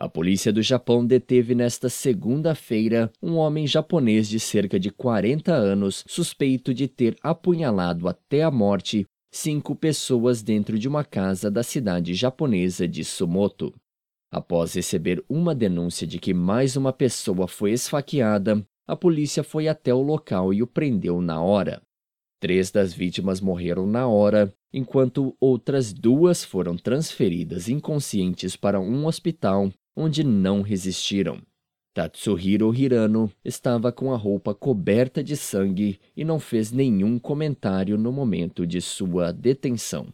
A polícia do Japão deteve nesta segunda-feira um homem japonês de cerca de 40 anos suspeito de ter apunhalado até a morte cinco pessoas dentro de uma casa da cidade japonesa de Sumoto. Após receber uma denúncia de que mais uma pessoa foi esfaqueada, a polícia foi até o local e o prendeu na hora. Três das vítimas morreram na hora, enquanto outras duas foram transferidas inconscientes para um hospital onde não resistiram. Tatsuhiro Hirano estava com a roupa coberta de sangue e não fez nenhum comentário no momento de sua detenção.